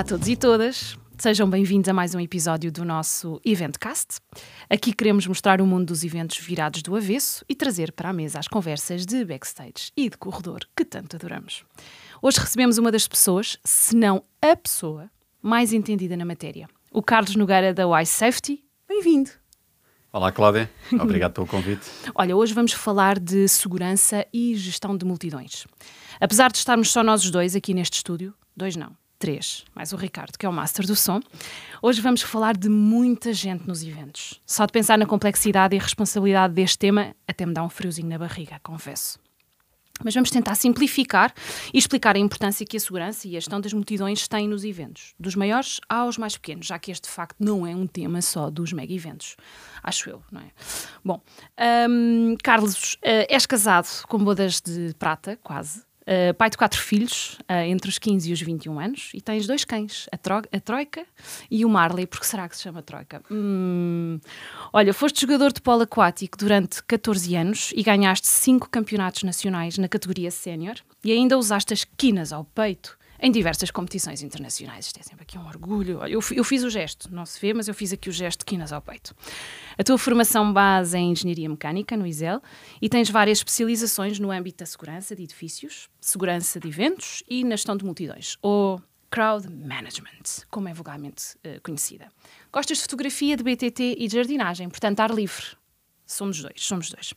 Olá a todos e todas. Sejam bem-vindos a mais um episódio do nosso Eventcast. Aqui queremos mostrar o mundo dos eventos virados do avesso e trazer para a mesa as conversas de backstage e de corredor que tanto adoramos. Hoje recebemos uma das pessoas, se não a pessoa, mais entendida na matéria. O Carlos Nogueira da Y Safety. Bem-vindo. Olá, Cláudia. Obrigado pelo convite. Olha, hoje vamos falar de segurança e gestão de multidões. Apesar de estarmos só nós os dois aqui neste estúdio, dois não, três, mais o Ricardo, que é o master do som, hoje vamos falar de muita gente nos eventos. Só de pensar na complexidade e responsabilidade deste tema, até me dá um friozinho na barriga, confesso. Mas vamos tentar simplificar e explicar a importância que a segurança e a gestão das multidões têm nos eventos, dos maiores aos mais pequenos, já que este de facto não é um tema só dos mega eventos. Acho eu, não é? Bom, hum, Carlos, uh, és casado com bodas de prata, quase. Uh, pai de quatro filhos, uh, entre os 15 e os 21 anos, e tens dois cães, a, tro a Troika e o Marley. Por que será que se chama Troika? Hum, olha, foste jogador de polo aquático durante 14 anos e ganhaste cinco campeonatos nacionais na categoria sénior e ainda usaste as quinas ao peito em diversas competições internacionais. Isto é sempre aqui um orgulho. Eu, eu fiz o gesto, não se vê, mas eu fiz aqui o gesto de quinas ao peito. A tua formação base é em Engenharia Mecânica, no ISEL, e tens várias especializações no âmbito da segurança de edifícios, segurança de eventos e na gestão de multidões, ou Crowd Management, como é vulgarmente uh, conhecida. Gostas de fotografia, de BTT e de jardinagem, portanto, ar livre. Somos dois, somos dois.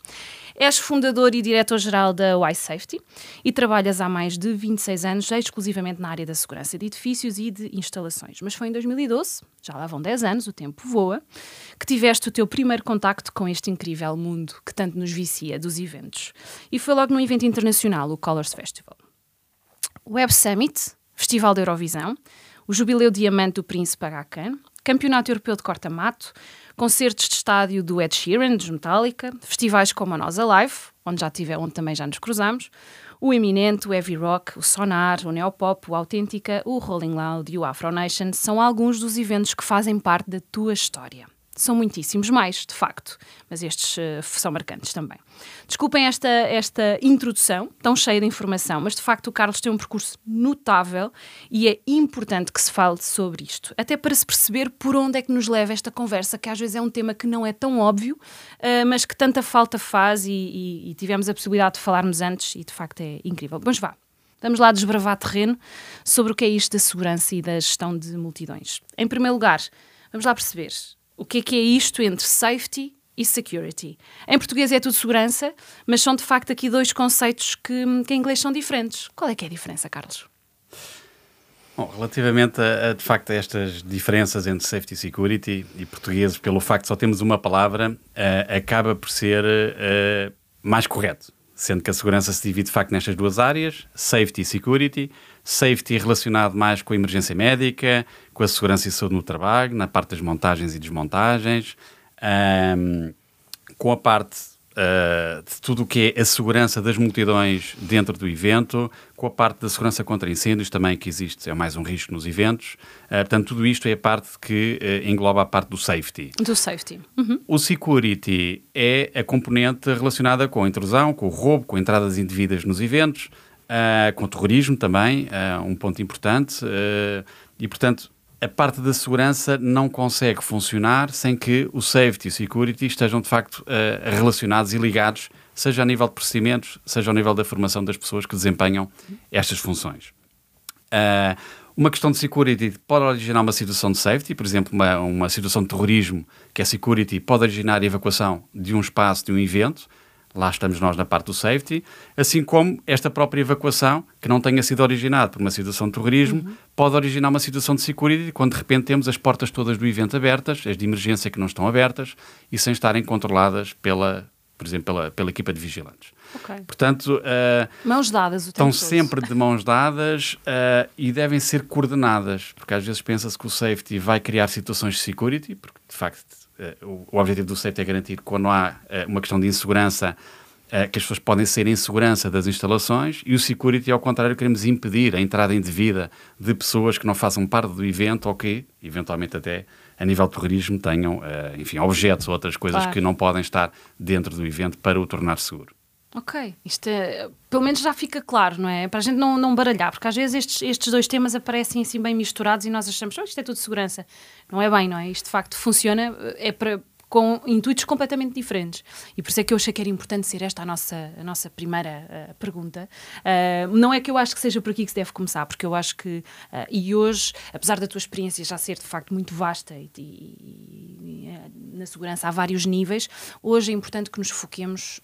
És fundador e diretor-geral da Y Safety e trabalhas há mais de 26 anos exclusivamente na área da segurança de edifícios e de instalações. Mas foi em 2012, já lá vão 10 anos, o tempo voa, que tiveste o teu primeiro contacto com este incrível mundo que tanto nos vicia dos eventos. E foi logo num evento internacional, o Colors Festival. Web Summit, Festival da Eurovisão, o Jubileu Diamante do Príncipe Aga Campeonato Europeu de Corta-Mato, concertos de estádio do Ed Sheeran, dos Metallica, festivais como a Nós Alive, onde, já tive, onde também já nos cruzamos, o Eminente, o Heavy Rock, o Sonar, o Neopop, o Autêntica, o Rolling Loud e o Afro Nation são alguns dos eventos que fazem parte da tua história. São muitíssimos mais, de facto, mas estes uh, são marcantes também. Desculpem esta, esta introdução tão cheia de informação, mas de facto o Carlos tem um percurso notável e é importante que se fale sobre isto, até para se perceber por onde é que nos leva esta conversa, que às vezes é um tema que não é tão óbvio, uh, mas que tanta falta faz e, e, e tivemos a possibilidade de falarmos antes e de facto é incrível. Mas vá, Vamos lá desbravar terreno sobre o que é isto da segurança e da gestão de multidões. Em primeiro lugar, vamos lá perceber o que é que é isto entre safety e security. Em português é tudo segurança, mas são de facto aqui dois conceitos que, que em inglês são diferentes. Qual é que é a diferença, Carlos? Bom, relativamente a, a, de facto a estas diferenças entre safety e security e portugueses, pelo facto de só temos uma palavra, uh, acaba por ser uh, mais correto, sendo que a segurança se divide de facto nestas duas áreas, safety e security. Safety relacionado mais com a emergência médica, com a segurança e saúde no trabalho, na parte das montagens e desmontagens, um, com a parte uh, de tudo o que é a segurança das multidões dentro do evento, com a parte da segurança contra incêndios também que existe, é mais um risco nos eventos. Uh, portanto, tudo isto é a parte que uh, engloba a parte do safety. Do safety. Uhum. O security é a componente relacionada com a intrusão, com o roubo, com entradas indevidas nos eventos, com o terrorismo também, um ponto importante. E, portanto, a parte da segurança não consegue funcionar sem que o safety e o security estejam, de facto, relacionados e ligados, seja a nível de procedimentos, seja ao nível da formação das pessoas que desempenham estas funções. Uma questão de security pode originar uma situação de safety, por exemplo, uma, uma situação de terrorismo, que é security, pode originar a evacuação de um espaço, de um evento, lá estamos nós na parte do safety, assim como esta própria evacuação, que não tenha sido originada por uma situação de terrorismo, uhum. pode originar uma situação de security quando de repente temos as portas todas do evento abertas, as de emergência que não estão abertas e sem estarem controladas pela, por exemplo, pela, pela equipa de vigilantes. Okay. Portanto, uh, mãos dadas o estão sempre de mãos dadas uh, e devem ser coordenadas, porque às vezes pensa-se que o safety vai criar situações de security, porque de facto o, objetivo do safety é garantir que quando há uh, uma questão de insegurança, uh, que as pessoas podem ser em segurança das instalações, e o security, ao contrário, queremos impedir a entrada indevida de pessoas que não façam parte do evento ou que, eventualmente até a nível de terrorismo, tenham, enfim, objetos ou outras coisas claro. que não podem estar dentro do evento para o tornar seguro. Ok, isto é, pelo menos já fica claro, não é? Para a gente não, não baralhar, porque às vezes estes, estes dois temas aparecem assim bem misturados e nós achamos, oh, isto é tudo segurança. Não é bem, não é? Isto de facto funciona, é para, com intuitos completamente diferentes. E por isso é que eu achei que era importante ser esta a nossa, a nossa primeira uh, pergunta. Uh, não é que eu acho que seja por aqui que se deve começar, porque eu acho que, uh, e hoje, apesar da tua experiência já ser de facto muito vasta e, e, e na segurança há vários níveis, hoje é importante que nos foquemos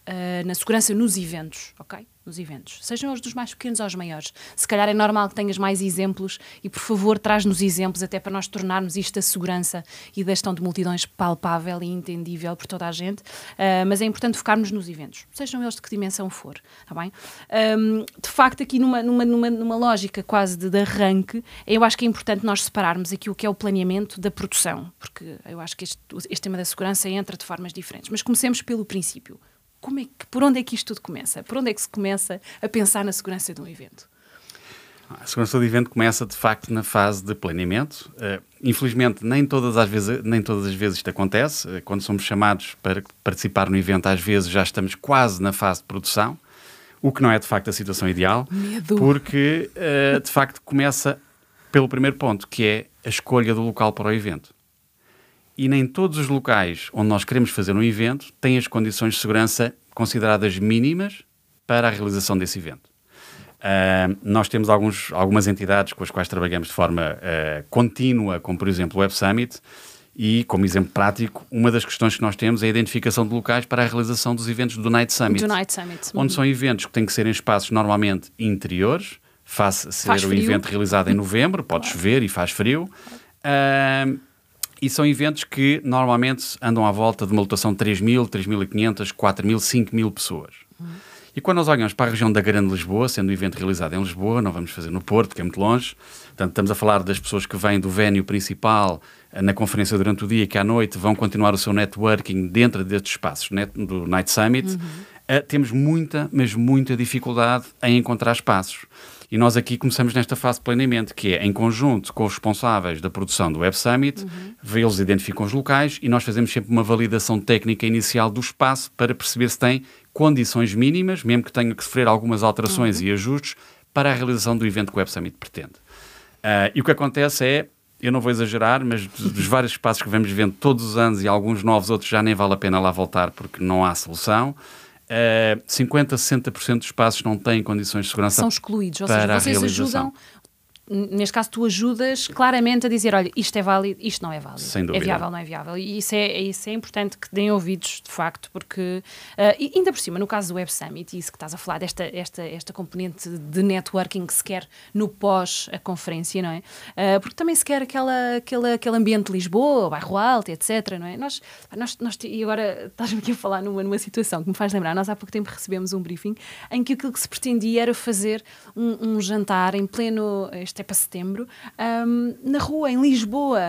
na segurança nos eventos, ok? Nos eventos, sejam os dos mais pequenos aos maiores. Se calhar é normal que tenhas mais exemplos e, por favor, traz-nos exemplos até para nós tornarmos isto a segurança e da gestão de multidões palpável e entendível por toda a gente. Uh, mas é importante focarmos nos eventos, sejam eles de que dimensão for, está bem? Um, de facto, aqui numa, numa, numa, numa lógica quase de, de, arranque, eu acho que é importante nós separarmos aqui o que é o planeamento da produção, porque eu acho que este, este tema da segurança entra de formas diferentes. Mas comecemos pelo princípio como é que, por onde é que isto tudo começa? Por onde é que se começa a pensar na segurança de um evento? A segurança do evento começa de facto na fase de planeamento. Uh, infelizmente, nem todas, as vezes, nem todas as vezes isto acontece. Uh, quando somos chamados para participar no evento, às vezes já estamos quase na fase de produção, o que não é de facto a situação ideal, Medo. porque uh, de facto começa pelo primeiro ponto, que é a escolha do local para o evento e nem todos os locais onde nós queremos fazer um evento têm as condições de segurança consideradas mínimas para a realização desse evento. Uh, nós temos alguns, algumas entidades com as quais trabalhamos de forma uh, contínua, como por exemplo o Web Summit, e como exemplo prático, uma das questões que nós temos é a identificação de locais para a realização dos eventos do Night Summit. Do Night Summit. Onde são eventos que têm que ser em espaços normalmente interiores, face ser faz o evento realizado em novembro, pode claro. chover e faz frio. Uh, e são eventos que normalmente andam à volta de uma lotação de 3.000, 3.500, 4.000, 5.000 pessoas. Uhum. E quando nós olhamos para a região da Grande Lisboa, sendo o evento realizado em Lisboa, não vamos fazer no Porto, que é muito longe, portanto estamos a falar das pessoas que vêm do vénio principal eh, na conferência durante o dia, que à noite vão continuar o seu networking dentro destes espaços do Night Summit, uhum. uh, temos muita, mas muita dificuldade em encontrar espaços. E nós aqui começamos nesta fase de planeamento, que é em conjunto com os responsáveis da produção do Web Summit, uhum. eles identificam os locais e nós fazemos sempre uma validação técnica inicial do espaço para perceber se tem condições mínimas, mesmo que tenha que sofrer algumas alterações uhum. e ajustes, para a realização do evento que o Web Summit pretende. Uh, e o que acontece é, eu não vou exagerar, mas dos vários espaços que vamos vendo todos os anos e alguns novos, outros já nem vale a pena lá voltar porque não há solução. Uh, 50, 60% dos espaços não têm condições de segurança. São excluídos, ou seja, vocês ajudam neste caso, tu ajudas claramente a dizer: olha, isto é válido, isto não é válido. Sem dúvida. É viável, não é viável. E isso é, isso é importante que deem ouvidos, de facto, porque, uh, ainda por cima, no caso do Web Summit, isso que estás a falar, desta esta, esta componente de networking que se quer no pós a conferência, não é? Uh, porque também se quer aquela, aquela, aquele ambiente de Lisboa, bairro alto, etc. Não é? Nós, nós, nós, e agora estás-me aqui a falar numa, numa situação que me faz lembrar, nós há pouco tempo recebemos um briefing em que aquilo que se pretendia era fazer um, um jantar em pleno. Este até para setembro, um, na rua, em Lisboa,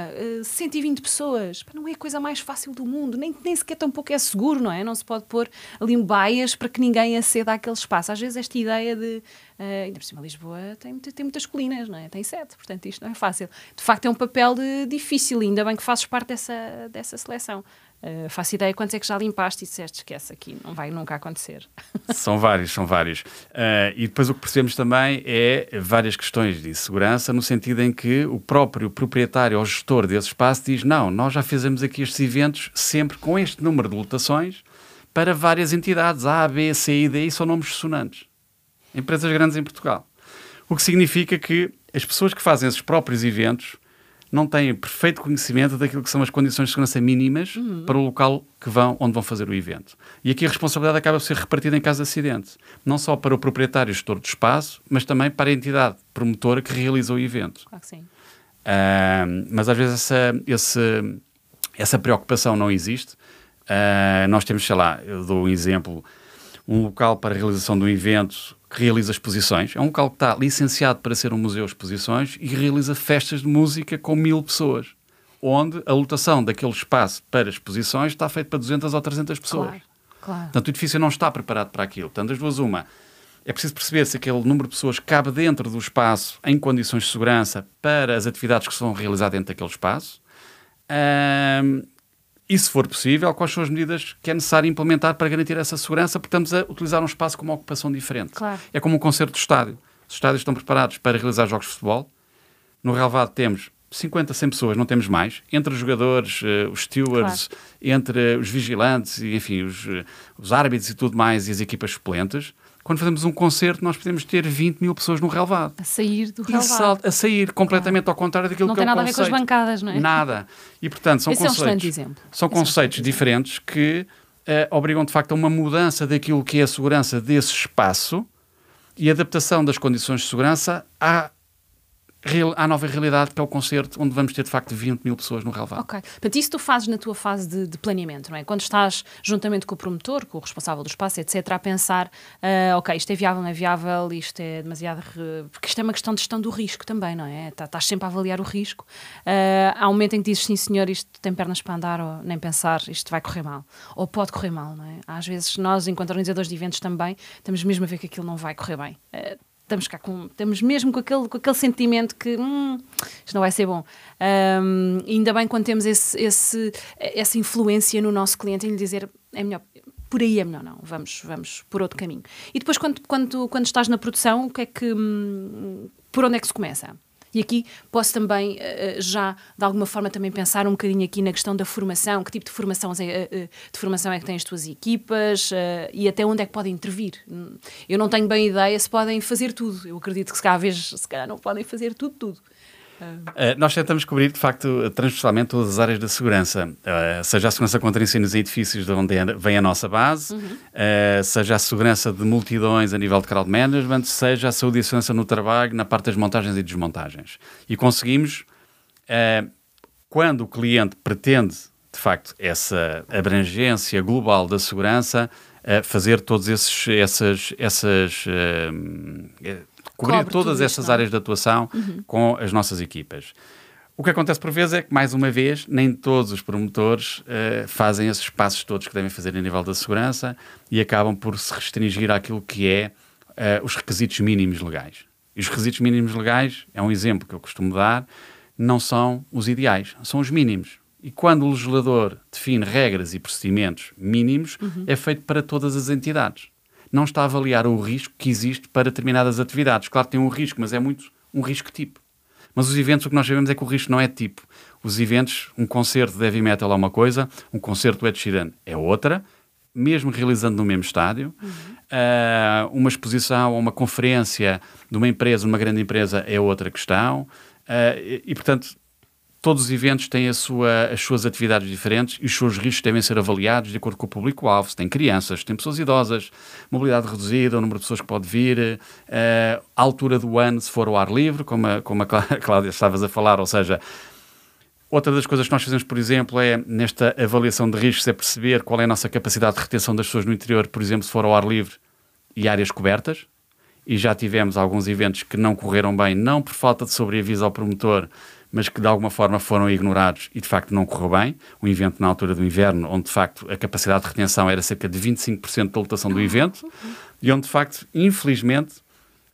uh, 120 pessoas. Não é a coisa mais fácil do mundo, nem, nem sequer tão pouco é seguro, não é? Não se pode pôr ali um baias para que ninguém aceda àquele espaço. Às vezes esta ideia de, uh, ainda por cima Lisboa tem, tem muitas colinas, não é? Tem sete, portanto isto não é fácil. De facto é um papel de, difícil, ainda bem que fazes parte dessa, dessa seleção. Uh, faço ideia quantos é que já limpaste e disseste, esquece aqui, não vai nunca acontecer. São vários, são vários. Uh, e depois o que percebemos também é várias questões de segurança, no sentido em que o próprio proprietário ou gestor desse espaço diz: não, nós já fizemos aqui estes eventos sempre com este número de lotações para várias entidades, A, B, C e D, e são nomes sonantes. Empresas grandes em Portugal. O que significa que as pessoas que fazem esses próprios eventos não têm perfeito conhecimento daquilo que são as condições de segurança mínimas uhum. para o local que vão, onde vão fazer o evento. E aqui a responsabilidade acaba por ser repartida em caso de acidente. Não só para o proprietário gestor do espaço, mas também para a entidade promotora que realiza o evento. Claro que sim. Uh, mas às vezes essa, esse, essa preocupação não existe. Uh, nós temos, sei lá, eu dou um exemplo, um local para a realização de um evento que realiza exposições. É um local que está licenciado para ser um museu de exposições e realiza festas de música com mil pessoas, onde a lotação daquele espaço para exposições está feita para 200 ou 300 pessoas. Claro, claro. Portanto, o edifício não está preparado para aquilo. Portanto, as duas, uma, é preciso perceber se aquele número de pessoas cabe dentro do espaço em condições de segurança para as atividades que são realizadas dentro daquele espaço. Um, e, se for possível, quais são as medidas que é necessário implementar para garantir essa segurança, porque estamos a utilizar um espaço com uma ocupação diferente. Claro. É como um concerto de estádio. Os estádios estão preparados para realizar jogos de futebol. No relevado temos 50, 100 pessoas, não temos mais. Entre os jogadores, uh, os stewards, claro. entre os vigilantes, e, enfim, os, uh, os árbitros e tudo mais, e as equipas suplentes. Quando fazemos um concerto, nós podemos ter 20 mil pessoas no relevado. A sair do relevado. A sair completamente claro. ao contrário daquilo não que é o conceito. Não tem nada a ver com as bancadas, não é? Nada. E, portanto, são Esse conceitos, é um exemplo. São Esse conceitos é um diferentes que uh, obrigam, de facto, a uma mudança daquilo que é a segurança desse espaço e adaptação das condições de segurança à à nova realidade, que é o concerto, onde vamos ter de facto 20 mil pessoas no relevado. Ok. Portanto, isso tu fazes na tua fase de, de, planeamento, não é? Quando estás juntamente com o promotor, com o responsável do espaço, etc., a pensar, uh, ok, isto é viável, não é viável, isto é demasiado. Porque isto é uma questão de gestão do risco também, não é? Tá, estás sempre a avaliar o risco. Uh, há um momento em que dizes, sim senhor, isto tem pernas para andar, ou nem pensar, isto vai correr mal. Ou pode correr mal, não é? Às vezes nós, enquanto organizadores de eventos também, estamos mesmo a ver que aquilo não vai correr bem. Uh, estamos cá com, estamos mesmo com aquele, com aquele sentimento que hum, isto não vai ser bom. Um, ainda bem quando temos esse, esse, essa influência no nosso cliente em lhe dizer é melhor, por aí é melhor não, vamos, vamos por outro caminho. E depois quando, quando, quando estás na produção, o que é que, hum, por onde é que se começa? E aqui posso também uh, já, de alguma forma, também pensar um bocadinho aqui na questão da formação, que tipo de formação, uh, de formação é que têm as tuas equipas e até onde é que podem intervir. Eu não tenho bem ideia se podem fazer tudo. Eu acredito que se calhar, se calhar não podem fazer tudo, tudo. Uh, nós tentamos cobrir, de facto, transversalmente todas as áreas da segurança, uh, seja a segurança contra incêndios em edifícios, de onde vem a nossa base, uhum. uh, seja a segurança de multidões a nível de crowd management, seja a saúde e a segurança no trabalho, na parte das montagens e desmontagens. E conseguimos, quando o cliente pretende, de facto, essa abrangência global da segurança, fazer todas esses, essas, essas cobrir Cobre todas essas isto, é? áreas de atuação uhum. com as nossas equipas. O que acontece por vezes é que, mais uma vez, nem todos os promotores uh, fazem esses passos todos que devem fazer a nível da segurança e acabam por se restringir àquilo que é uh, os requisitos mínimos legais. E os requisitos mínimos legais, é um exemplo que eu costumo dar, não são os ideais, são os mínimos. E quando o legislador define regras e procedimentos mínimos, uhum. é feito para todas as entidades não está a avaliar o risco que existe para determinadas atividades. Claro que tem um risco, mas é muito um risco tipo. Mas os eventos, o que nós sabemos é que o risco não é tipo. Os eventos, um concerto de heavy metal é uma coisa, um concerto do Ed Sheeran é outra, mesmo realizando no mesmo estádio. Uhum. Uh, uma exposição ou uma conferência de uma empresa, uma grande empresa, é outra questão. Uh, e, e, portanto, todos os eventos têm sua, as suas atividades diferentes e os seus riscos devem ser avaliados de acordo com o público-alvo. Se tem crianças, se tem pessoas idosas, mobilidade reduzida, o número de pessoas que pode vir, uh, a altura do ano, se for ao ar livre, como a, como a Cláudia estavas a falar, ou seja, Outra das coisas que nós fazemos, por exemplo, é nesta avaliação de riscos, é perceber qual é a nossa capacidade de retenção das pessoas no interior, por exemplo, se for ao ar livre e áreas cobertas. E já tivemos alguns eventos que não correram bem, não por falta de sobreaviso ao promotor, mas que de alguma forma foram ignorados e de facto não correu bem. Um evento na altura do inverno, onde de facto a capacidade de retenção era cerca de 25% da lotação do evento, e onde de facto, infelizmente,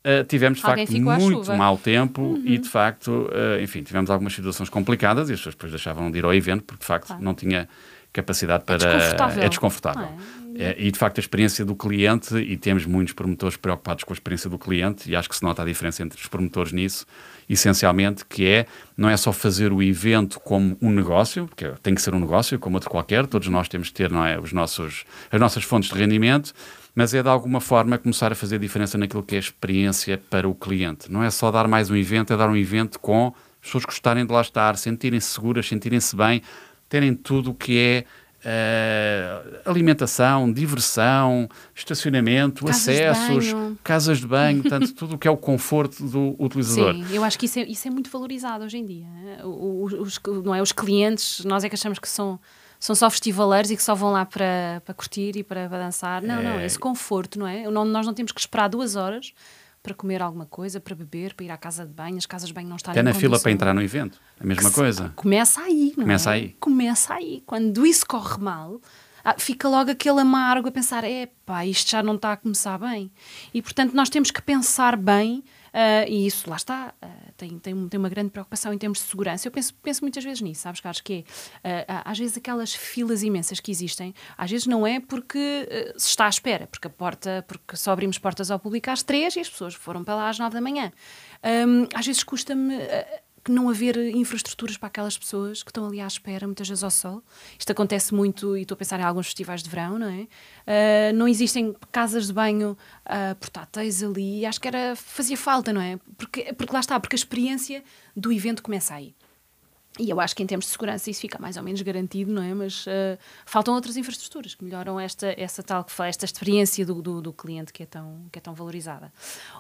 uh, tivemos de Alguém facto muito mau tempo uhum. e de facto, uh, enfim, tivemos algumas situações complicadas e as pessoas depois deixavam de ir ao evento porque de facto claro. não tinha capacidade para. É desconfortável. É desconfortável. É, e de facto a experiência do cliente, e temos muitos promotores preocupados com a experiência do cliente, e acho que se nota a diferença entre os promotores nisso, essencialmente, que é, não é só fazer o evento como um negócio, porque tem que ser um negócio como outro qualquer, todos nós temos que ter não é, os nossos, as nossas fontes de rendimento, mas é de alguma forma começar a fazer diferença naquilo que é a experiência para o cliente. Não é só dar mais um evento, é dar um evento com as pessoas gostarem de lá estar, sentirem-se seguras, sentirem-se bem, terem tudo o que é Uh, alimentação, diversão, estacionamento, casas acessos, de casas de banho, tanto tudo o que é o conforto do utilizador. Sim, eu acho que isso é, isso é muito valorizado hoje em dia. Os, os, não é? os clientes, nós é que achamos que são, são só festivaleiros e que só vão lá para, para curtir e para, para dançar. Não, é... não, esse conforto, não é? Nós não temos que esperar duas horas para comer alguma coisa, para beber, para ir à casa de banho, as casas de banho não estão Até na fila para entrar no evento, a mesma coisa. Começa aí, não Começa é? aí. Começa aí. Quando isso corre mal, ah, fica logo aquele amargo a pensar, é pá, isto já não está a começar bem. E portanto nós temos que pensar bem Uh, e isso, lá está, uh, tem, tem, tem uma grande preocupação em termos de segurança. Eu penso, penso muitas vezes nisso, sabes, Carlos, que é, uh, às vezes aquelas filas imensas que existem, às vezes não é porque se está à espera, porque a porta, porque só abrimos portas ao público às três e as pessoas foram para lá às nove da manhã. Um, às vezes custa-me que não haver infraestruturas para aquelas pessoas que estão ali à espera, muitas vezes ao sol. Isto acontece muito, e estou a pensar em alguns festivais de verão, não é? Uh, não existem casas de banho uh, portáteis ali, acho que era, fazia falta, não é? Porque, porque lá está, porque a experiência do evento começa aí. E eu acho que em termos de segurança isso fica mais ou menos garantido, não é? Mas uh, faltam outras infraestruturas que melhoram esta, essa tal, esta experiência do, do, do, cliente que é, tão, que é tão valorizada.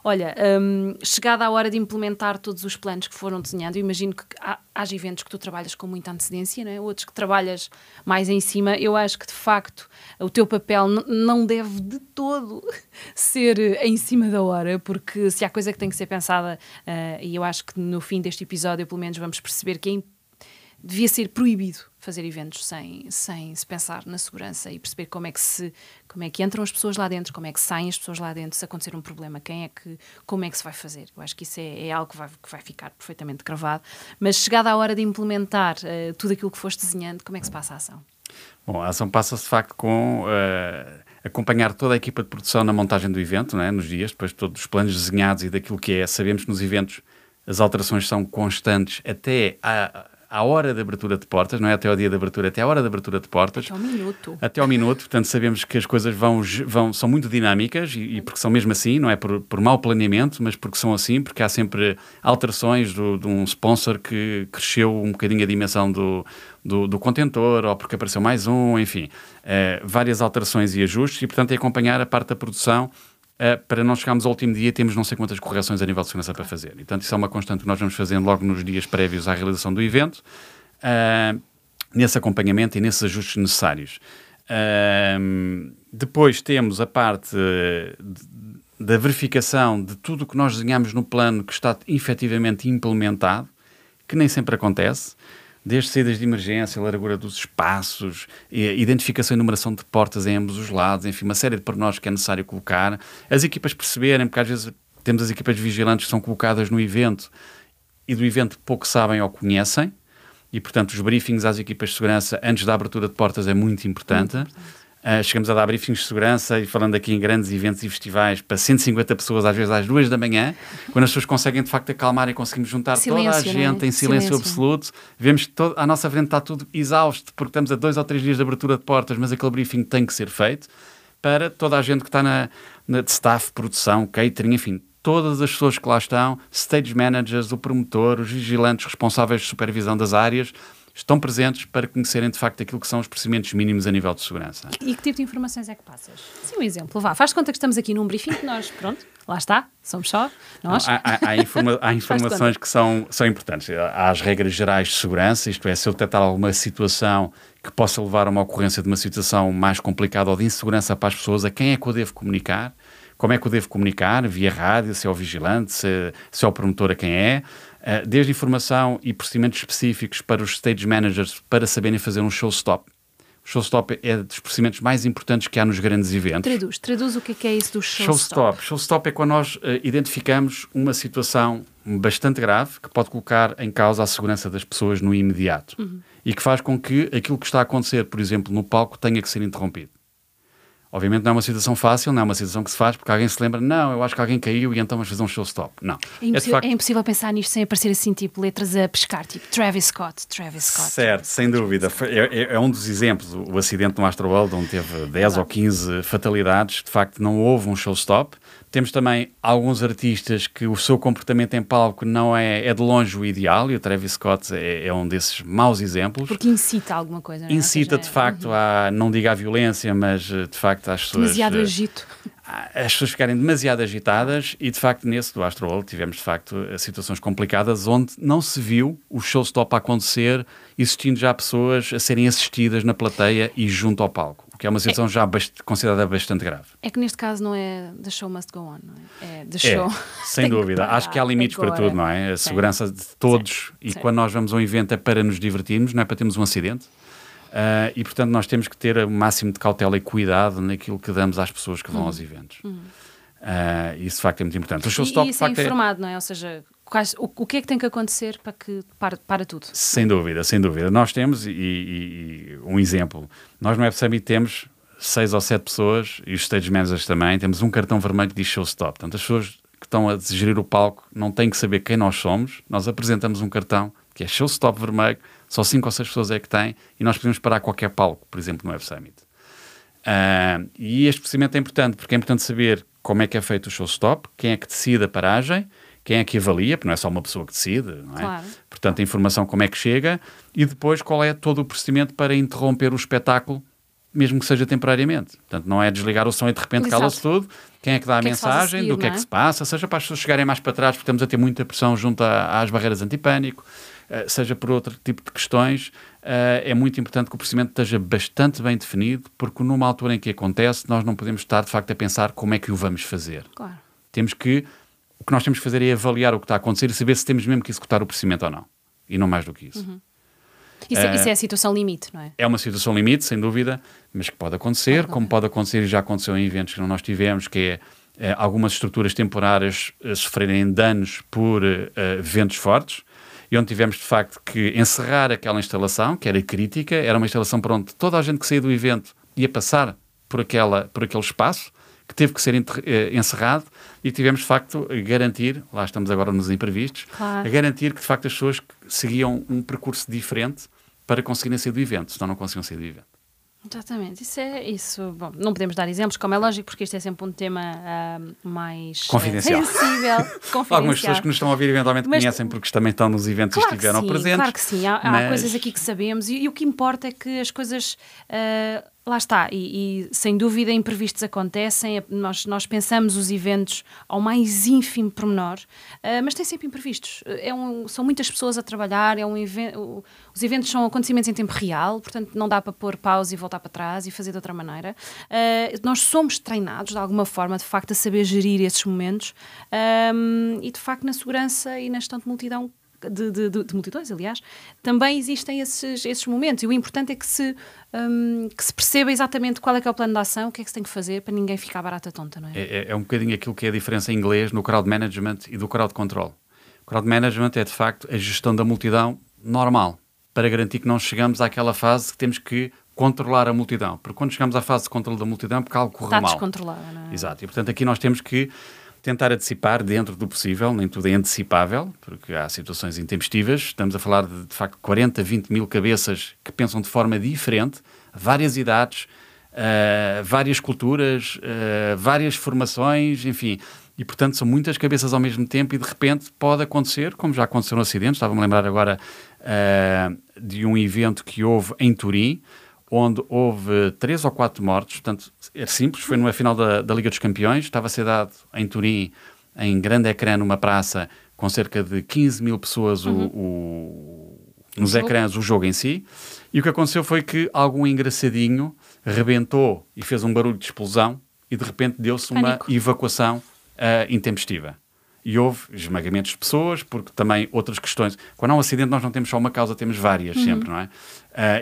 Olha, um, chegada a hora de implementar todos os planos que foram desenhando, imagino que há, haja eventos que tu trabalhas com muita antecedência, não é? outros que trabalhas mais em cima. Eu acho que de facto o teu papel não deve de todo ser em cima da hora, porque se há coisa que tem que ser pensada, uh, e eu acho que no fim deste episódio, pelo menos, vamos perceber que é devia ser proibido fazer eventos sem, sem se pensar na segurança e perceber como é que se como é que entram as pessoas lá dentro, como é que saem as pessoas lá dentro, se acontecer um problema, quem é que como é que se vai fazer. Eu acho que isso é, é algo que vai, que vai ficar perfeitamente gravado. Mas chegada a hora de implementar uh, tudo aquilo que foste desenhando, como é que se passa a ação? Bom, a ação passa-se de facto com uh, acompanhar toda a equipa de produção na montagem do evento, é? nos dias, depois todos os planos desenhados e daquilo que é. Sabemos que nos eventos as alterações são constantes até a, à hora de abertura de portas, não é até ao dia de abertura, até à hora de abertura de portas. Até ao minuto. Até ao minuto, portanto sabemos que as coisas vão, vão são muito dinâmicas e, e porque são mesmo assim, não é por, por mau planeamento, mas porque são assim, porque há sempre alterações do, de um sponsor que cresceu um bocadinho a dimensão do, do, do contentor ou porque apareceu mais um, enfim, é, várias alterações e ajustes e portanto é acompanhar a parte da produção Uh, para não chegarmos ao último dia temos não sei quantas correções a nível de segurança para fazer. E, portanto, isso é uma constante que nós vamos fazendo logo nos dias prévios à realização do evento, uh, nesse acompanhamento e nesses ajustes necessários. Uh, depois temos a parte da verificação de tudo o que nós desenhamos no plano que está efetivamente implementado, que nem sempre acontece desde saídas de emergência, largura dos espaços, identificação e numeração de portas em ambos os lados, enfim, uma série de pormenores que é necessário colocar. As equipas perceberem, porque às vezes temos as equipas vigilantes que são colocadas no evento e do evento pouco sabem ou conhecem, e portanto os briefings às equipas de segurança antes da abertura de portas é muito importante. Muito importante. Uh, chegamos a dar briefings de segurança e falando aqui em grandes eventos e festivais para 150 pessoas, às vezes às duas da manhã, quando as pessoas conseguem de facto acalmar e conseguimos juntar silêncio, toda a gente é? em silêncio, silêncio, absoluto, vemos que todo, à nossa frente está tudo exausto, porque estamos a dois ou três dias de abertura de portas, mas aquele briefing tem que ser feito para toda a gente que está na, na de staff, produção, catering, enfim, todas as pessoas que lá estão, stage managers, o promotor, os vigilantes responsáveis de supervisão das áreas, estão presentes para conhecerem de facto aquilo que são os procedimentos mínimos a nível de segurança. E que tipo de informações é que passas? Sim, um exemplo, vá, faz conta que estamos aqui num briefing que nós, pronto, lá está, somos só nós. Não, há, há, há, informa há informações que são, são importantes. Há as regras gerais de segurança, isto é, se eu detectar alguma situação que possa levar a uma ocorrência de uma situação mais complicada ou de insegurança para as pessoas, a quem é que eu devo comunicar? Como é que eu devo comunicar? Via rádio, se é o vigilante, se, se é o promotor a quem é? Eh, desde informação e procedimentos específicos para os stage managers para saberem fazer um show stop. O show stop é dos procedimentos mais importantes que há nos grandes eventos. Traduz, traduz o que é, é isso do show, show stop. Show stop é quando nós uh, identificamos uma situação bastante grave que pode colocar em causa a segurança das pessoas no imediato uhum. e que faz com que aquilo que está a acontecer, por exemplo, no palco, tenha que ser interrompido. Obviamente não é uma situação fácil, não é uma situação que se faz porque alguém se lembra, não, eu acho que alguém caiu e então vamos fazer um show stop. Não. É impossível, é, facto... é impossível pensar nisto sem aparecer assim, tipo, letras a pescar, tipo Travis Scott, Travis Scott. Certo, sem dúvida. É, é, é, um dos exemplos. O acidente no Astro World, onde teve 10 ou 15 fatalidades, de facto não houve um show stop. Temos também alguns artistas que o seu comportamento em palco não é, é de longe o ideal, e o Travis Scott é, é um desses maus exemplos. Porque incita alguma coisa, não é? Incita, de facto, a, não diga a violência, mas eh, de facto às pessoas... Demasiado uh, agito. As pessoas ficarem demasiado agitadas e, de facto, nesse do Astro World tivemos, de facto, eh, situações complicadas onde não se viu o show stop a acontecer, existindo já pessoas a serem assistidas na plateia e junto ao palco o que é uma situação é, já bast considerada bastante grave. É que neste caso não é the show must go on, não é? É the é, show. É, sem dúvida. Acho que há limites para tudo, não é? A Sim. segurança de todos Sim. e Sim. quando nós vamos a um evento é para nos divertirmos, não é para termos um acidente. Uh, e portanto nós temos que ter o máximo de cautela e cuidado naquilo que damos às pessoas que vão uhum. aos eventos. Uhum. Uh, isso de facto é muito importante. O showstop, e, e isso é informado, é... não é? Ou seja, quais, o, o, que é que tem que acontecer para que para, para tudo? Sem dúvida, sem dúvida. Nós temos, e, e, um exemplo, nós no Web Summit temos seis ou sete pessoas, e os stage managers também, temos um cartão vermelho que diz showstop. Portanto, as pessoas que estão a gerir o palco não têm que saber quem nós somos, nós apresentamos um cartão que é showstop vermelho, só cinco ou seis pessoas é que têm, e nós podemos parar qualquer palco, por exemplo, no Web Summit. Uh, e este procedimento é importante, porque é importante saber como é que é feito o showstop, quem é que decide a paragem, quem é que avalia, porque não é só uma pessoa que decide, não é? Claro. Portanto, a informação como é que chega e depois qual é todo o procedimento para interromper o espetáculo, mesmo que seja temporariamente. Portanto, não é desligar o som e de repente cala-se tudo. Quem é que dá a que mensagem, é seguir, do que é? é que se passa, seja para as pessoas chegarem mais para trás, porque estamos a ter muita pressão junto a, às barreiras antipânico, uh, seja por outro tipo de questões, uh, é muito importante que o procedimento esteja bastante bem definido, porque numa altura em que acontece, nós não podemos estar de facto a pensar como é que o vamos fazer. Claro. Temos que que nós temos que fazer é avaliar o que está a acontecer e saber se temos mesmo que executar o procedimento ou não. E não mais do que isso. Uhum. Isso, uh, isso, é a situação limite, não é? É uma situação limite, sem dúvida, mas que pode acontecer, pode como pode acontecer e já aconteceu em eventos que nós tivemos, que é uh, algumas estruturas temporárias uh, sofrerem danos por ventos fortes, e onde tivemos de facto que encerrar aquela instalação, que era crítica, era uma instalação para onde toda a gente que saía do evento ia passar por, aquela, por aquele espaço, que teve que ser encerrado e tivemos de facto a garantir, lá estamos agora nos imprevistos, claro. a garantir que de facto as pessoas seguiam um percurso diferente para conseguirem sair do evento, senão não conseguiam sair do evento. Exatamente, isso é isso. Bom, não podemos dar exemplos, como é lógico, porque isto é sempre um tema uh, mais confidencial. sensível. confidencial. Algumas pessoas que nos estão a ouvir eventualmente mas, conhecem porque também estão nos eventos claro e estiveram presentes. Claro que sim, há, mas... há, coisas aqui que sabemos e, e, o que importa é que as coisas. Uh, lá está, e, e, sem dúvida imprevistos acontecem, nós, nós pensamos os eventos ao mais ínfimo pormenor, uh, mas tem sempre imprevistos. É um, são muitas pessoas a trabalhar, é um os eventos são acontecimentos em tempo real, portanto não dá para pôr pausa e voltar para trás e fazer de outra maneira. Uh, nós somos treinados de alguma forma, de facto, a saber gerir esses momentos um, e de facto na segurança e na gestão de multidão de, de, de, multidões, aliás, também existem esses, esses momentos. E o importante é que se, um, que se perceba exatamente qual é que é o plano de ação, o que é que se tem que fazer para ninguém ficar barata tonta, não é? É, é um bocadinho aquilo que é a diferença em inglês no crowd management e do crowd control. O crowd management é, de facto, a gestão da multidão normal, para garantir que não chegamos àquela fase que temos que controlar a multidão. Porque quando chegamos à fase de controle da multidão, porque algo corre Está mal. Está descontrolada, não é? Exato. E, portanto, aqui nós temos que tentar antecipar dentro do possível, nem tudo é antecipável, porque há situações intempestivas. Estamos a falar de, de facto, 40, 20 mil cabeças que pensam de forma diferente, várias idades, uh, várias culturas, uh, várias formações, enfim. E, portanto, são muitas cabeças ao mesmo tempo e, de repente, pode acontecer, como já aconteceu no acidente. Estava-me a lembrar agora uh, de um evento que houve em Turim, onde houve três ou quatro mortes, portanto, é simples, foi numa final da, da Liga dos Campeões, estava a ser dado em Turim, em grande ecrã, numa praça, com cerca de 15 mil pessoas uhum. o, o, nos o ecrãs, o jogo em si, e o que aconteceu foi que algum engraçadinho rebentou e fez um barulho de explosão, e de repente deu-se uma evacuação uh, intempestiva e houve esmagamentos de pessoas, porque também outras questões. Quando há um acidente, nós não temos só uma causa, temos várias uhum. sempre, não é? Uh,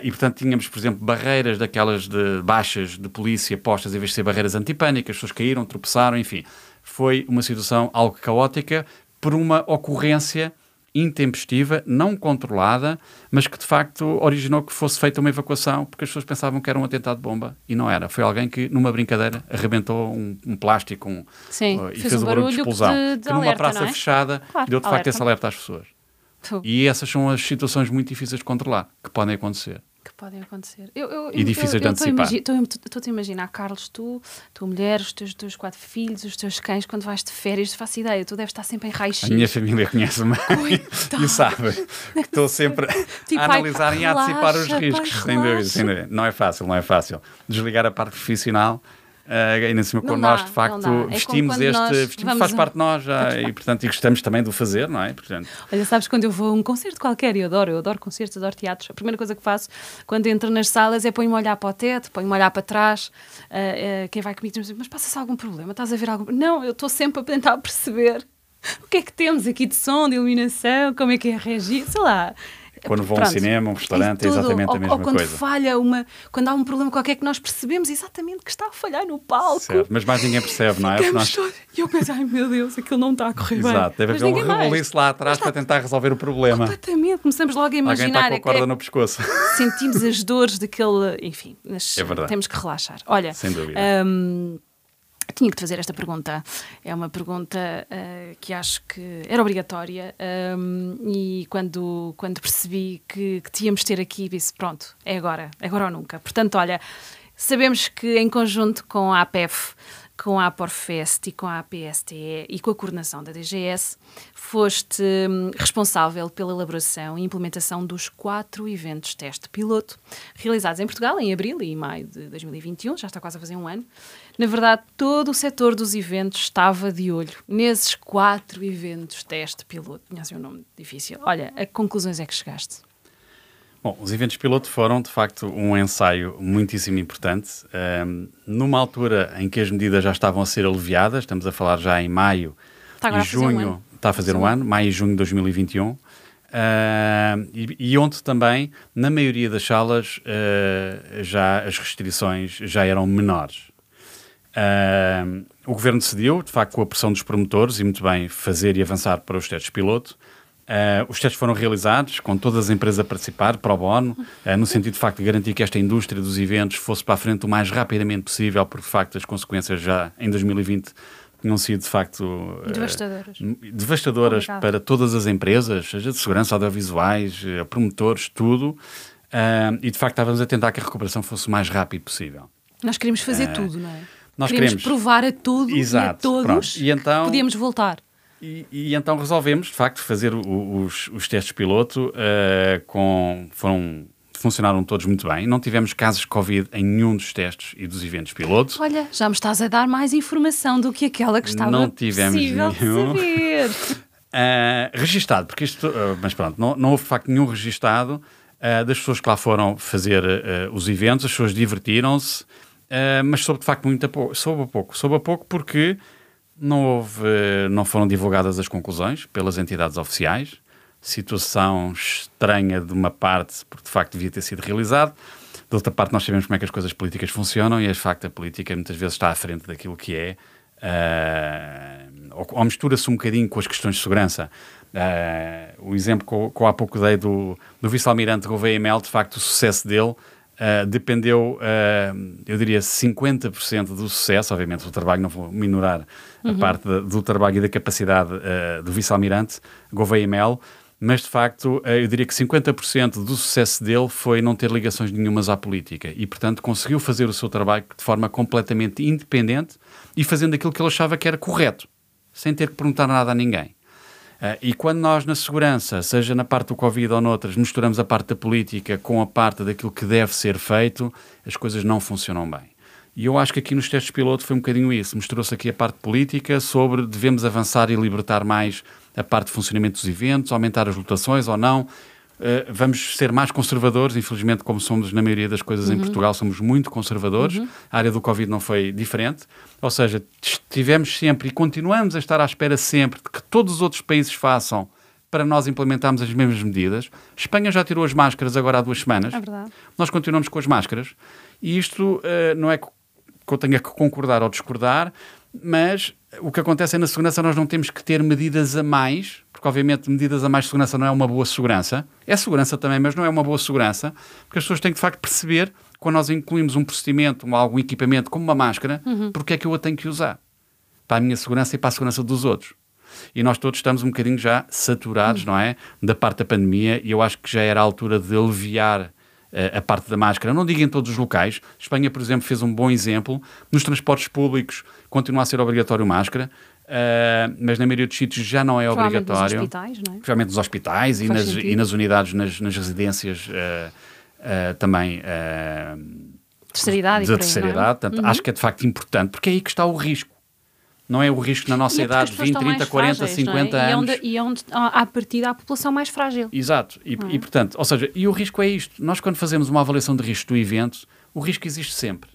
e portanto tínhamos, por exemplo, barreiras daquelas de baixas de polícia postas em vez de ser barreiras antipânicas, as pessoas caíram, tropeçaram, enfim. Foi uma situação algo caótica por uma ocorrência intempestiva, não controlada, mas que de facto originou que fosse feita uma evacuação, porque as pessoas pensavam que era um atentado de bomba e não era. Foi alguém que, numa brincadeira, arrebentou um, um plástico um, Sim, uh, e fez, fez um barulho de explosão. De, de que numa praça é? fechada claro, deu de facto esse alerta às pessoas. Tu. E essas são as situações muito difíceis de controlar, que podem acontecer podem acontecer. Eu, eu, e difíceis de antecipar. Estou-te a imaginar, Carlos, tu, tua mulher, os teus, teus quatro filhos, os teus cães, quando vais de férias, faço ideia, tu deves estar sempre em raio A minha família conhece-me e sabe que estou sempre tipo, a analisar e a antecipar os riscos. Sem dúvida, sem dúvida. Não é fácil, não é fácil. Desligar a parte profissional Uh, ainda assim, quando nós de facto é vestimos este, vestimos, faz parte de nós já, e portanto e gostamos também de o fazer, não é? Portanto... Olha, sabes quando eu vou a um concerto qualquer, eu adoro, eu adoro concertos, adoro teatros, a primeira coisa que faço quando entro nas salas é ponho-me a olhar para o teto, ponho-me a olhar para trás, uh, uh, quem vai comigo diz mas passa-se algum problema, estás a ver algum Não, eu estou sempre a tentar perceber o que é que temos aqui de som, de iluminação, como é que é reagir, sei lá quando vão ao cinema, um restaurante, é exatamente ou, a mesma ou quando coisa. falha uma, quando há um problema qualquer que nós percebemos exatamente que está a falhar no palco. Certo, mas mais ninguém percebe, não é? Ficamos nós... E eu penso, ai meu Deus, aquilo não está a correr bem. Exato, deve Mas haver um rebuliço lá atrás para tentar resolver o problema. Completamente, começamos logo a Alguém imaginar. está com é a corda no pescoço. sentimos as dores daquele. Enfim, mas É verdade. temos que relaxar. Olha, Sem dúvida. hum, tinha que fazer esta pergunta. É uma pergunta ah, que acho que era obrigatória hum, e quando, quando percebi que, que tínhamos de ter aqui, disse: pronto, é agora, é agora ou nunca. Portanto, olha, sabemos que em conjunto com a APEF, com a Aporfest e com a APSTE e com a coordenação da DGS, foste hum, responsável pela elaboração e implementação dos quatro eventos teste piloto realizados em Portugal em abril e maio de 2021, já está quase a fazer um ano. Na verdade, todo o setor dos eventos estava de olho nesses quatro eventos teste piloto. Tinha assim um nome difícil. Olha, a que conclusões é que chegaste? Bom, os eventos piloto foram, de facto, um ensaio muitíssimo importante. Ahm, numa altura em que as medidas já estavam a ser aliviadas, estamos a falar já em maio Está e um junho, ano. está a fazer um um ano, maio e junho de 2021. Ahm, e, e onde também, na maioria das salas, ah, já as restrições já eram menores. Ahm, o governo decidiu, de facto, com a pressão dos promotores, e muito bem, fazer e avançar para os testes piloto. Ah, os testes foram realizados com todas as empresas a participar, pro bono, ah, no sentido de facto de garantir que esta indústria dos eventos fosse para a frente o mais rapidamente possível, porque de facto as consequências já em 2020 tinham sido de facto ah, Devastadoras. devastadoras para todas as empresas, seja de segurança, audiovisuais, eh, promotores, tudo. E de facto estávamos a tentar que a recuperação fosse o mais rápido possível. Nós queríamos fazer tudo, não é? Nós queríamos, queremos- provar a tudo e a Exato, todos pronto. E então- que podíamos voltar. E, e então resolvemos, de facto, fazer o- os, os testes piloto eh, com. Foram, funcionaram todos muito bem. Não tivemos casos de Covid em nenhum dos testes e dos eventos piloto. Olha, já me estás a dar mais informação do que aquela que estava Não tivemos nenhum. saber. Uh, registado, porque isto, uh, mas pronto, não, não houve de facto nenhum registado uh, das pessoas que lá foram fazer uh, os eventos, as pessoas divertiram-se, uh, mas soube de facto muito a pouco, soube a pouco, soube a pouco porque não houve, não foram divulgadas as conclusões pelas entidades oficiais, situação estranha de uma parte, porque de facto devia ter sido realizado, de outra parte nós sabemos como é que as coisas políticas funcionam e de facto a política muitas vezes está à frente daquilo que é uh, ou, ou mistura-se um bocadinho com as questões de segurança. Uh, o exemplo que eu, que eu há pouco dei do, do vice-almirante Gouveia Mel, de facto, o sucesso dele uh, dependeu, uh, eu diria, 50% do sucesso. Obviamente, do trabalho, não vou minorar a parte da- do trabalho e da capacidade uh, do vice-almirante Gouveia Mel, mas de facto, eu diria que 50% do sucesso dele foi não ter ligações nenhumas à política e, portanto, conseguiu fazer o seu trabalho de forma completamente independente e fazendo aquilo que ele achava que era correto sem ter que perguntar nada a ninguém. Ah, e quando nós, na segurança, seja na parte do Covid ou noutras, misturamos a parte da política com a parte daquilo que deve ser feito, as coisas não funcionam bem. E eu acho que aqui nos testes piloto foi um bocadinho isso. Misturou-se aqui a parte política sobre devemos avançar e libertar mais a parte de funcionamento dos eventos, aumentar as lotações ou não. Uh, vamos ser mais conservadores, infelizmente, como somos na maioria das coisas em Portugal, somos muito conservadores. A área do Covid não foi diferente. Ou seja, estivemos sempre e continuamos a estar à espera sempre de que todos os outros países façam para nós implementarmos as mesmas medidas. Espanha já tirou as máscaras agora há duas semanas. É verdade. Nós continuamos com as máscaras. E isto uh, não é que eu tenha que concordar ou discordar, mas o que acontece é na segurança nós não temos que ter medidas a mais, porque obviamente medidas a mais de segurança não é uma boa segurança. É segurança também, mas não é uma boa segurança, porque as pessoas têm que de facto perceber quando nós incluímos um procedimento ou algum equipamento como uma máscara, porque é que eu a tenho que usar? Para a minha segurança e para a segurança dos outros. E nós todos estamos um bocadinho já saturados, não é? Da parte da pandemia, e eu acho que já era a altura de aliviar a parte da máscara. Não digo em todos os locais. Espanha, por exemplo, fez um bom exemplo. Nos transportes públicos continua a ser obrigatório máscara, eh, mas na maioria dos sítios já não é Provavelmente nos obrigatório. hospitais, não é? Principalmente nos hospitais e nas, e nas unidades, nas, nas residências eh, eh, também Terceira idade da terceira é? idade. Portanto, Acho que é de facto importante, porque é aí que está o risco. Não é o risco na nossa E é as idade, pessoas 20, estão 30, mais 40, frágeis, não é? 50 E é anos. onde, e é onde há a partida a população mais frágil. Exato. E, e, portanto, ou seja, e o risco é isto. Nós, quando fazemos uma avaliação de risco do evento, o risco existe sempre.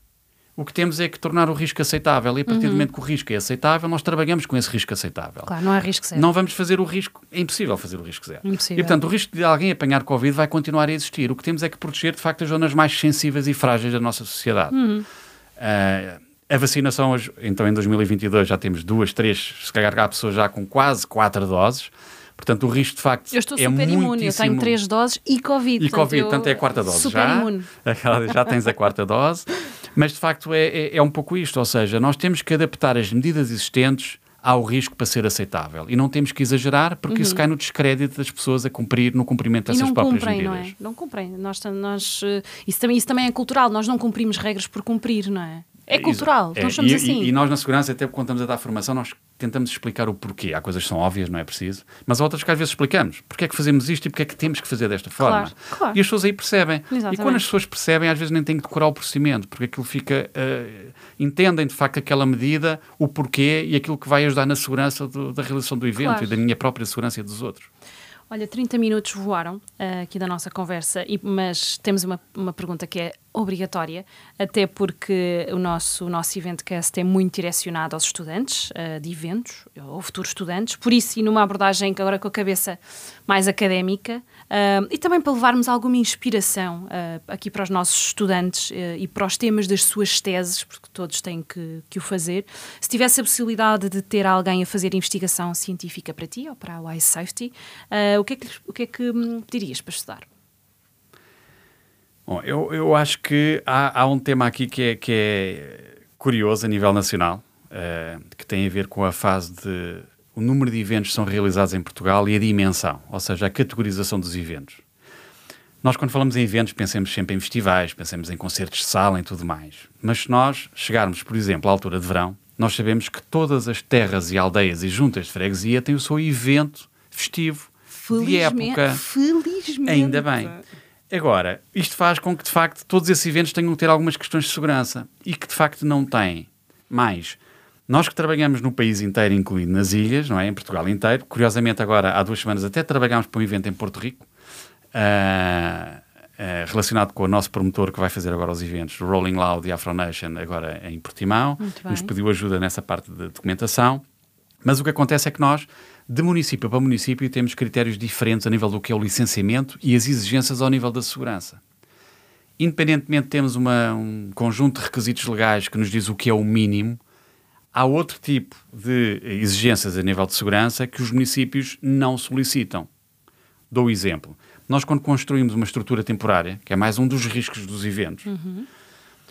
o que temos é que tornar o risco aceitável. E a partir uhum. do momento que o risco é aceitável, nós trabalhamos com esse risco aceitável. Claro, não é risco zero. Não vamos fazer o risco, é impossível fazer o risco zero. Impossível. E portanto, o risco de alguém apanhar Covid vai continuar a existir. O que temos é que proteger, de facto, as zonas mais sensíveis e frágeis da nossa sociedade. Uhum. Uh, a vacinação, hoje, então em 2022, já temos duas, três, se calhar há pessoas já com quase quatro doses. Portanto, o risco de facto eu estou é super muitíssimo... imune, eu tenho três doses e Covid. E Covid, portanto é a quarta dose super já. Imune. Já tens a quarta dose. Mas de facto é, é, é um pouco isto, ou seja, nós temos que adaptar as medidas existentes ao risco para ser aceitável. E não temos que exagerar, porque uhum. isso cai no descrédito das pessoas a cumprir no cumprimento dessas próprias cumprem, medidas. Não, é? não cumprem. Nós, nós, eh, isso, também, isso também é cultural. Nós não cumprimos regras por cumprir, não é? É cultural, é, nós somos e, assim. E, e, nós na segurança, até quando estamos a dar formação, nós tentamos explicar o porquê. Há coisas que são óbvias, não é preciso, mas há outras que às vezes explicamos. Porquê é que fazemos isto e porquê é que temos que fazer desta forma. Claro, claro. E as pessoas aí percebem. Exatamente. E quando as pessoas percebem, às vezes nem têm que decorar o procedimento, porque aquilo fica... Uh, entendem de facto aquela medida, o porquê e aquilo que vai ajudar na segurança do, da realização do evento claro. e da minha própria segurança e dos outros. Olha, 30 minutos voaram uh, aqui da nossa conversa, e, mas temos uma, uma pergunta que é obrigatória, até porque o nosso, o nosso Eventcast é muito direcionado aos estudantes uh, de eventos, ou futuros estudantes, por isso, e numa abordagem que agora com a cabeça mais académica, uh, e também para levarmos alguma inspiração uh, aqui para os nossos estudantes e para os temas das suas teses, porque todos têm que, que o fazer. Se tivesse a possibilidade de ter alguém a fazer investigação científica para ti, ou para a Wise Safety, o que é que, o que, é que hum, dirias para estudar? Bom, eu, eu acho que há, há um tema aqui que é, que é curioso a nível nacional, uh, que tem a ver com a fase de o número de eventos que são realizados em Portugal e a dimensão, ou seja, a categorização dos eventos. Nós, quando falamos em eventos, pensamos sempre em festivais, pensamos em concertos de sala e tudo mais. Mas se nós chegarmos, por exemplo, à altura de verão, nós sabemos que todas as terras e aldeias e juntas de freguesia têm o seu evento festivo felizmente, de época. Felizmente. Ainda bem. Agora, isto faz com que, de facto, todos esses eventos tenham que ter algumas questões de segurança e que, de facto, não têm. Mais, nós que trabalhamos no país inteiro, incluindo nas ilhas, não é? Em Portugal inteiro. Curiosamente, agora, há duas semanas, até trabalhámos para um evento em Porto Rico, uh, uh, relacionado com o nosso promotor que vai fazer agora os eventos, Rolling Loud e Afro Nation, agora em Portimão. Nos pediu ajuda nessa parte de documentação. Mas o que acontece é que nós de município para município temos critérios diferentes a nível do que é o licenciamento e as exigências ao nível da segurança. Independentemente de termos uma, um conjunto de requisitos legais que nos diz o que é o mínimo, há outro tipo de exigências a nível de segurança que os municípios não solicitam. Dou o exemplo. Nós, quando construímos uma estrutura temporária, que é mais um dos riscos dos eventos, uhum.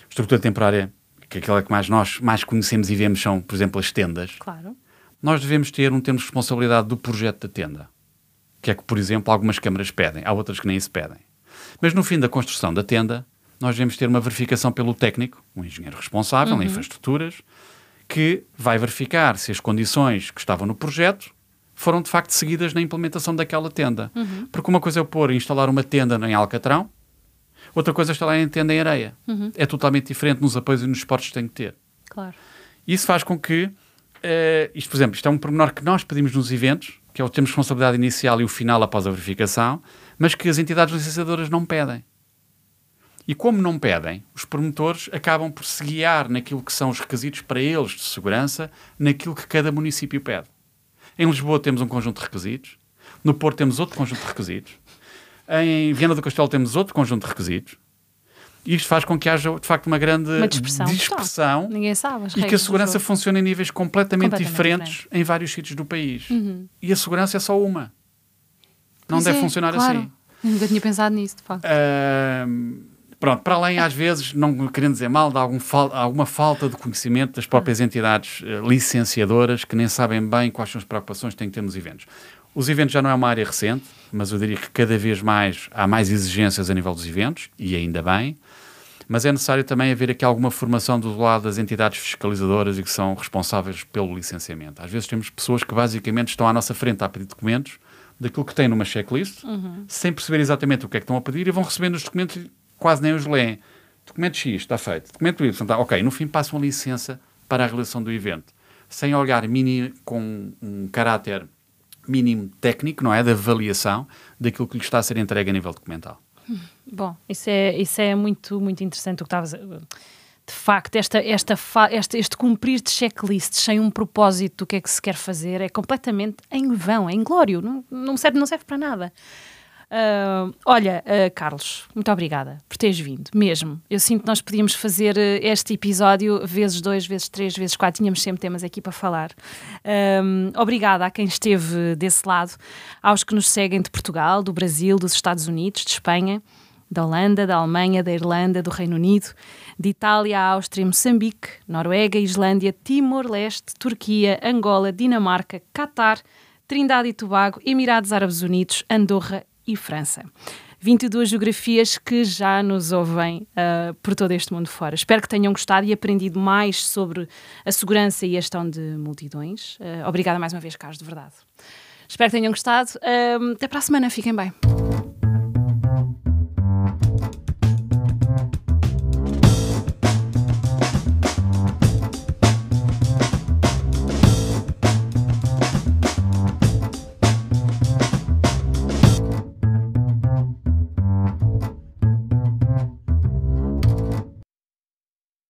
estrutura temporária, que é aquela que mais nós mais conhecemos e vemos são, por exemplo, as tendas. Claro nós devemos ter um termo de responsabilidade do projeto da tenda. Que é que, por exemplo, algumas câmaras pedem, há outras que nem se pedem. Mas no fim da construção da tenda, nós devemos ter uma verificação pelo técnico, um engenheiro responsável uhum. em infraestruturas, que vai verificar se as condições que estavam no projeto foram de facto seguidas na implementação daquela tenda. Uhum. Porque uma coisa é pôr e instalar uma tenda em Alcatrão, outra coisa é instalar uma tenda em areia. Uhum. É totalmente diferente nos apoios e nos esportes que tem que ter. Claro. Isso faz com que Uh, isto, por exemplo, isto é um pormenor que nós pedimos nos eventos, que é o termos responsabilidade inicial e o final após a verificação, mas que as entidades licenciadoras não pedem. E como não pedem, os promotores acabam por se guiar naquilo que são os requisitos para eles de segurança, naquilo que cada município pede. Em Lisboa temos um conjunto de requisitos, no Porto temos outro conjunto de requisitos, em Viana do Castelo temos outro conjunto de requisitos, isto faz com que haja, de facto, uma grande uma dispersão. dispersão Ninguém sabe. e que a segurança funcione em níveis completamente, completamente diferentes diferente. em vários sítios do país. Uhum. E a segurança é só uma. Não pois deve é, funcionar claro. assim. Eu nunca tinha pensado nisso, de facto. Uh, pronto, para além, às vezes, não querendo dizer mal, de algum fal alguma falta de conhecimento das próprias entidades uh, licenciadoras que nem sabem bem quais são as preocupações que têm que ter nos eventos. Os eventos já não é uma área recente, mas eu diria que cada vez mais há mais exigências a nível dos eventos, e ainda bem mas é necessário também haver aqui alguma formação do lado das entidades fiscalizadoras e que são responsáveis pelo licenciamento. Às vezes temos pessoas que basicamente estão à nossa frente a pedir documentos daquilo que têm numa checklist, uhum. sem perceber exatamente o que é que estão a pedir e vão recebendo os documentos quase nem os leem. Documento X está feito, documento Y está, ok, no fim passam a licença para a realização do evento, sem olhar mini, com um caráter mínimo técnico, não é, de avaliação daquilo que lhe está a ser entregue a nível documental. Bom, isso é, isso é muito, muito interessante o que estavas a, de facto, esta, esta, este cumprir de checklists sem um propósito do que é que se quer fazer é completamente em vão, é inglório, não, não, serve, não serve para nada. Uh, olha, uh, Carlos, muito obrigada por teres vindo, mesmo. Eu sinto que nós podíamos fazer uh, este episódio vezes dois, vezes três, vezes quatro, tínhamos sempre temas aqui para falar. obrigada a quem esteve desse lado, aos que nos seguem de Portugal, do Brasil, dos Estados Unidos, de Espanha da Holanda, da Alemanha, da Irlanda, do Reino Unido, de Itália, Áustria, Moçambique, Noruega, Islândia, Timor-Leste, Turquia, Angola, Dinamarca, Catar, Trindade e Tobago, Emirados Árabes Unidos, Andorra e França. 22 geografias que já nos ouvem uh, por todo este mundo fora. Espero que tenham gostado e aprendido mais sobre a segurança e a gestão de multidões. Uh, obrigada mais uma vez, Carlos, de verdade. Espero que tenham gostado. Uh, até para a semana, fiquem bem.